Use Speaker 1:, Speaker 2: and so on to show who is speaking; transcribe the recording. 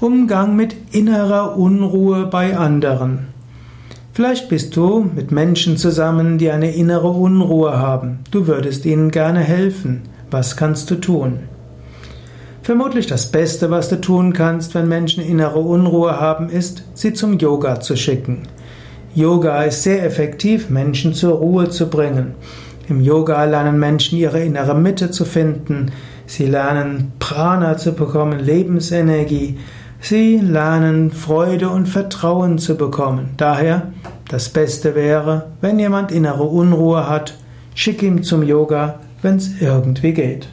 Speaker 1: Umgang mit innerer Unruhe bei anderen. Vielleicht bist du mit Menschen zusammen, die eine innere Unruhe haben. Du würdest ihnen gerne helfen. Was kannst du tun? Vermutlich das Beste, was du tun kannst, wenn Menschen innere Unruhe haben, ist, sie zum Yoga zu schicken. Yoga ist sehr effektiv, Menschen zur Ruhe zu bringen. Im Yoga lernen Menschen ihre innere Mitte zu finden. Sie lernen Prana zu bekommen, Lebensenergie. Sie lernen Freude und Vertrauen zu bekommen. Daher, das Beste wäre, wenn jemand innere Unruhe hat, schick ihm zum Yoga, wenn es irgendwie geht.